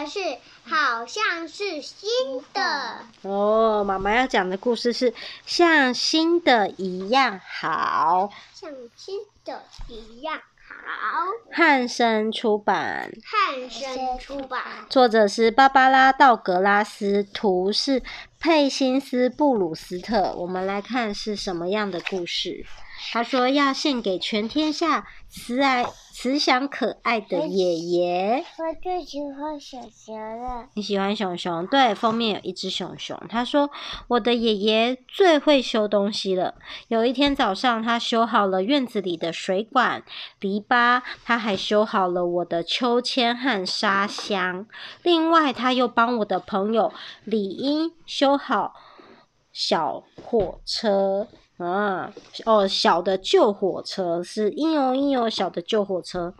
的是好像是新的。哦，妈妈要讲的故事是像新的一样好，像新的一样好。汉声出版。汉声出版。作者是芭芭拉·道格拉斯，图是佩辛斯·布鲁斯特。我们来看是什么样的故事。他说要献给全天下慈爱、慈祥、可爱的爷爷。我最喜欢熊熊了。你喜欢熊熊？对，封面有一只熊熊。他说我的爷爷最会修东西了。有一天早上，他修好了院子里的水管、篱笆，他还修好了我的秋千和沙箱。另外，他又帮我的朋友李英修好小火车。啊，哦，小的救火车是“嘤哟嘤哟”小的救火车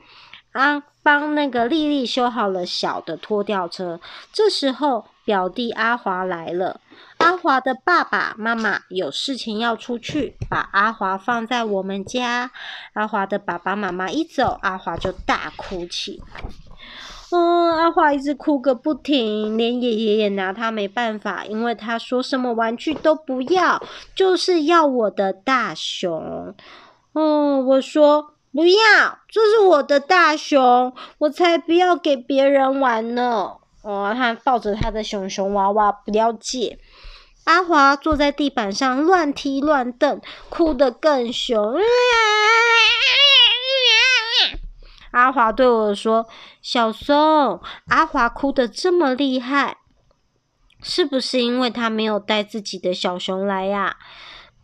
啊，帮那个丽丽修好了小的拖吊车。这时候，表弟阿华来了。阿华的爸爸妈妈有事情要出去，把阿华放在我们家。阿华的爸爸妈妈一走，阿华就大哭起来。嗯，阿华一直哭个不停，连爷爷也拿他没办法，因为他说什么玩具都不要，就是要我的大熊。哦，我说不要，这是我的大熊，我才不要给别人玩呢。哦，他抱着他的熊熊娃娃不要借。阿华坐在地板上乱踢乱蹬，哭得更凶。阿华对我说：“小松，阿华哭得这么厉害，是不是因为他没有带自己的小熊来呀？”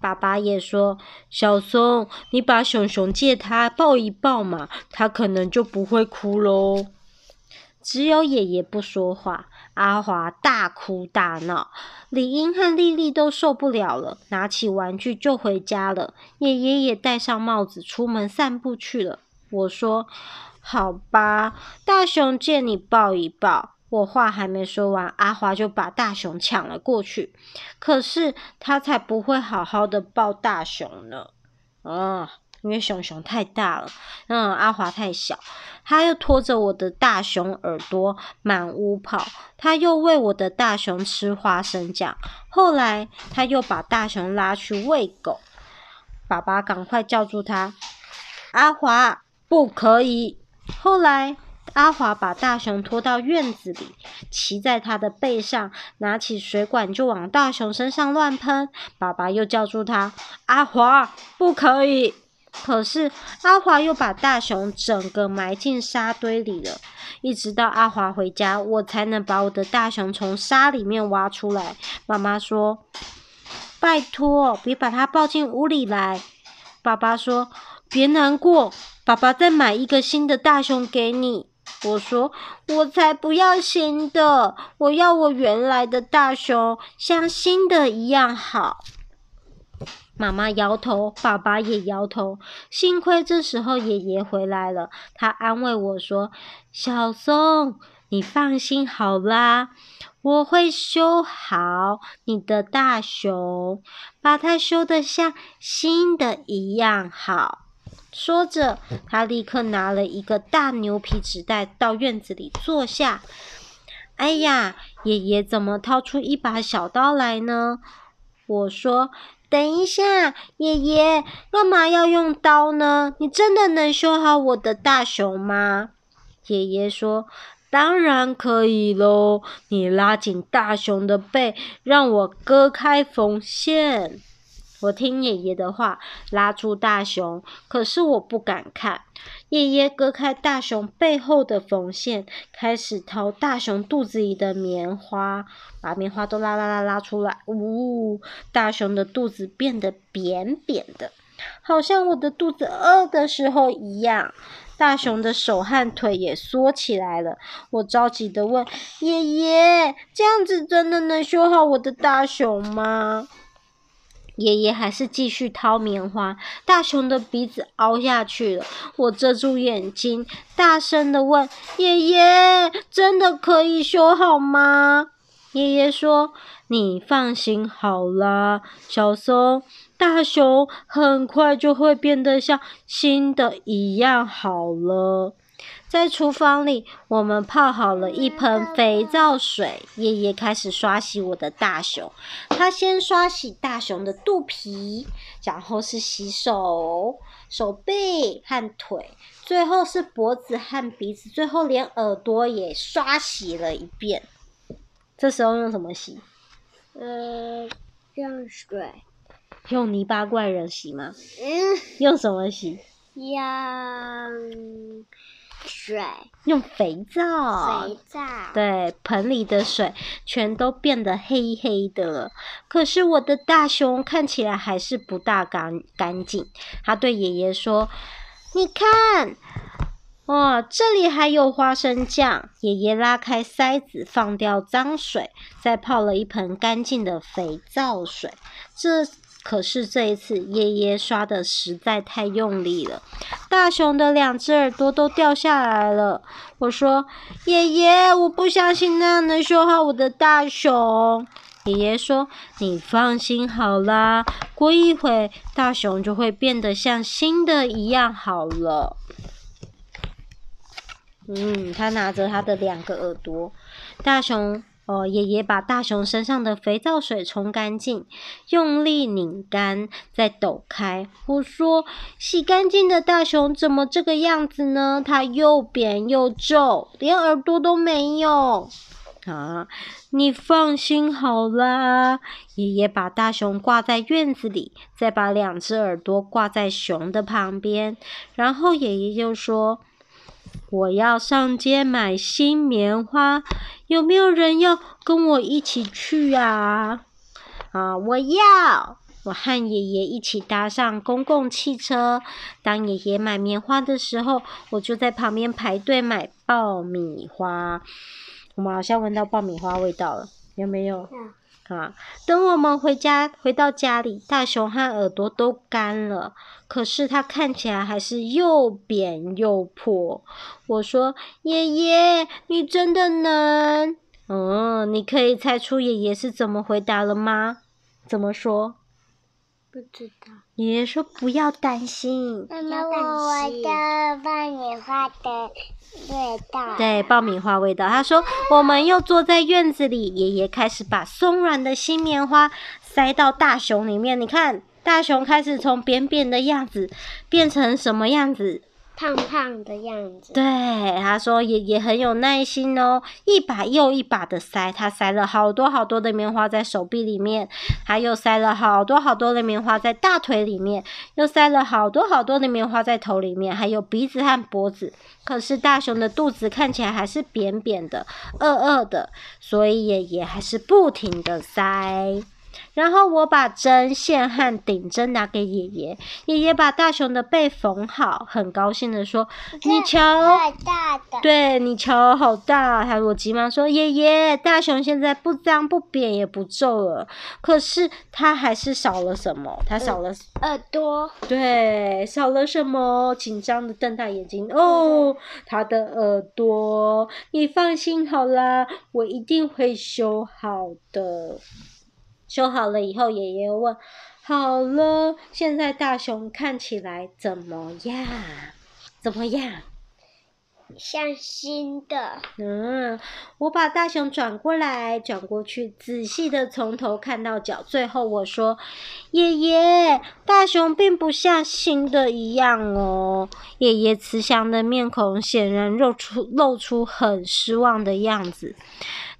爸爸也说：“小松，你把熊熊借他抱一抱嘛，他可能就不会哭喽。”只有爷爷不说话，阿华大哭大闹，李英和丽丽都受不了了，拿起玩具就回家了。爷爷也戴上帽子出门散步去了。我说：“好吧，大熊借你抱一抱。”我话还没说完，阿华就把大熊抢了过去。可是他才不会好好的抱大熊呢。啊、嗯，因为熊熊太大了，嗯，阿华太小。他又拖着我的大熊耳朵满屋跑，他又喂我的大熊吃花生酱。后来他又把大熊拉去喂狗。爸爸赶快叫住他，阿华。不可以！后来，阿华把大熊拖到院子里，骑在他的背上，拿起水管就往大熊身上乱喷。爸爸又叫住他：“阿华，不可以！”可是阿华又把大熊整个埋进沙堆里了。一直到阿华回家，我才能把我的大熊从沙里面挖出来。妈妈说：“拜托，别把它抱进屋里来。”爸爸说：“别难过。”爸爸再买一个新的大熊给你。我说，我才不要新的，我要我原来的大熊，像新的一样好。妈妈摇头，爸爸也摇头。幸亏这时候爷爷回来了，他安慰我说：“小松，你放心好啦，我会修好你的大熊，把它修得像新的一样好。”说着，他立刻拿了一个大牛皮纸袋到院子里坐下。哎呀，爷爷怎么掏出一把小刀来呢？我说：“等一下，爷爷，干嘛要用刀呢？你真的能修好我的大熊吗？”爷爷说：“当然可以喽，你拉紧大熊的背，让我割开缝线。”我听爷爷的话，拉住大熊，可是我不敢看。爷爷割开大熊背后的缝线，开始掏大熊肚子里的棉花，把棉花都拉拉拉拉出来。呜、大熊的肚子变得扁扁的，好像我的肚子饿的时候一样。大熊的手和腿也缩起来了。我着急地问爷爷：“这样子真的能修好我的大熊吗？”爷爷还是继续掏棉花，大熊的鼻子凹下去了。我遮住眼睛，大声地问爷爷：“真的可以修好吗？”爷爷说：“你放心好啦，小松，大熊很快就会变得像新的一样好了。”在厨房里，我们泡好了一盆肥皂水。爷爷开始刷洗我的大熊，他先刷洗大熊的肚皮，然后是洗手、手背和腿，最后是脖子和鼻子，最后连耳朵也刷洗了一遍。这时候用什么洗？呃，用水。用泥巴怪人洗吗？嗯。用什么洗？用水。用肥皂。肥皂。对，盆里的水全都变得黑黑的了。可是我的大熊看起来还是不大干干净。他对爷爷说：“你看。”哦，这里还有花生酱。爷爷拉开塞子，放掉脏水，再泡了一盆干净的肥皂水。这可是这一次，爷爷刷的实在太用力了，大熊的两只耳朵都掉下来了。我说：“爷爷，我不相信那样能修好我的大熊。”爷爷说：“你放心好啦，过一会大熊就会变得像新的一样好了。”嗯，他拿着他的两个耳朵，大熊哦，爷爷把大熊身上的肥皂水冲干净，用力拧干，再抖开。我说：“洗干净的大熊怎么这个样子呢？它又扁又皱，连耳朵都没有。”啊，你放心好啦，爷爷把大熊挂在院子里，再把两只耳朵挂在熊的旁边，然后爷爷就说。我要上街买新棉花，有没有人要跟我一起去啊？啊，我要！我和爷爷一起搭上公共汽车。当爷爷买棉花的时候，我就在旁边排队买爆米花。我们好像闻到爆米花味道了，有没有？啊！等我们回家，回到家里，大熊和耳朵都干了，可是它看起来还是又扁又破。我说：“爷爷，你真的能？”嗯，你可以猜出爷爷是怎么回答了吗？怎么说？不知道。爷爷说：“不要担心。”妈妈，我的爆米花的味道。对，爆米花味道。他说：“我们又坐在院子里，爷爷开始把松软的新棉花塞到大熊里面。你看，大熊开始从扁扁的样子变成什么样子？”胖胖的样子。对，他说爷爷很有耐心哦，一把又一把的塞，他塞了好多好多的棉花在手臂里面，他又塞了好多好多的棉花在大腿里面，又塞了好多好多的棉花在头里面，还有鼻子和脖子。可是大熊的肚子看起来还是扁扁的、饿饿的，所以爷爷还是不停的塞。然后我把针线和顶针拿给爷爷，爷爷把大熊的背缝好，很高兴的说：“你瞧，大的，对，你瞧，好大。”他我急忙说：“爷爷，大熊现在不脏不扁也不皱了，可是他还是少了什么？他少了耳朵。对，少了什么？紧张的瞪大眼睛。哦，他的耳朵。你放心好啦，我一定会修好的。”修好了以后，爷爷又问：“好了，现在大熊看起来怎么样？怎么样？像新的。”嗯，我把大熊转过来，转过去，仔细的从头看到脚。最后我说：“爷爷，大熊并不像新的一样哦。”爷爷慈祥的面孔显然露出露出很失望的样子。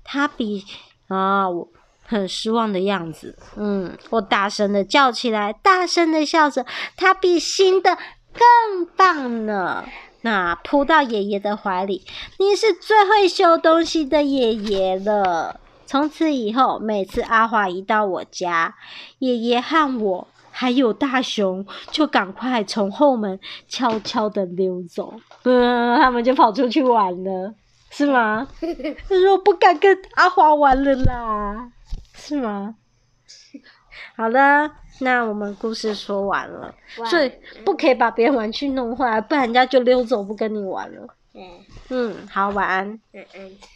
他比啊我。很失望的样子，嗯，我大声的叫起来，大声的笑着，他比新的更棒呢。那扑到爷爷的怀里，你是最会修东西的爷爷了。从此以后，每次阿华一到我家，爷爷和我还有大熊就赶快从后门悄悄的溜走，嗯，他们就跑出去玩了，是吗？他说不敢跟阿华玩了啦。是吗？好了，那我们故事说完了，所以不可以把别人玩具弄坏，不然人家就溜走不跟你玩了。嗯，嗯，好，晚安。嗯嗯。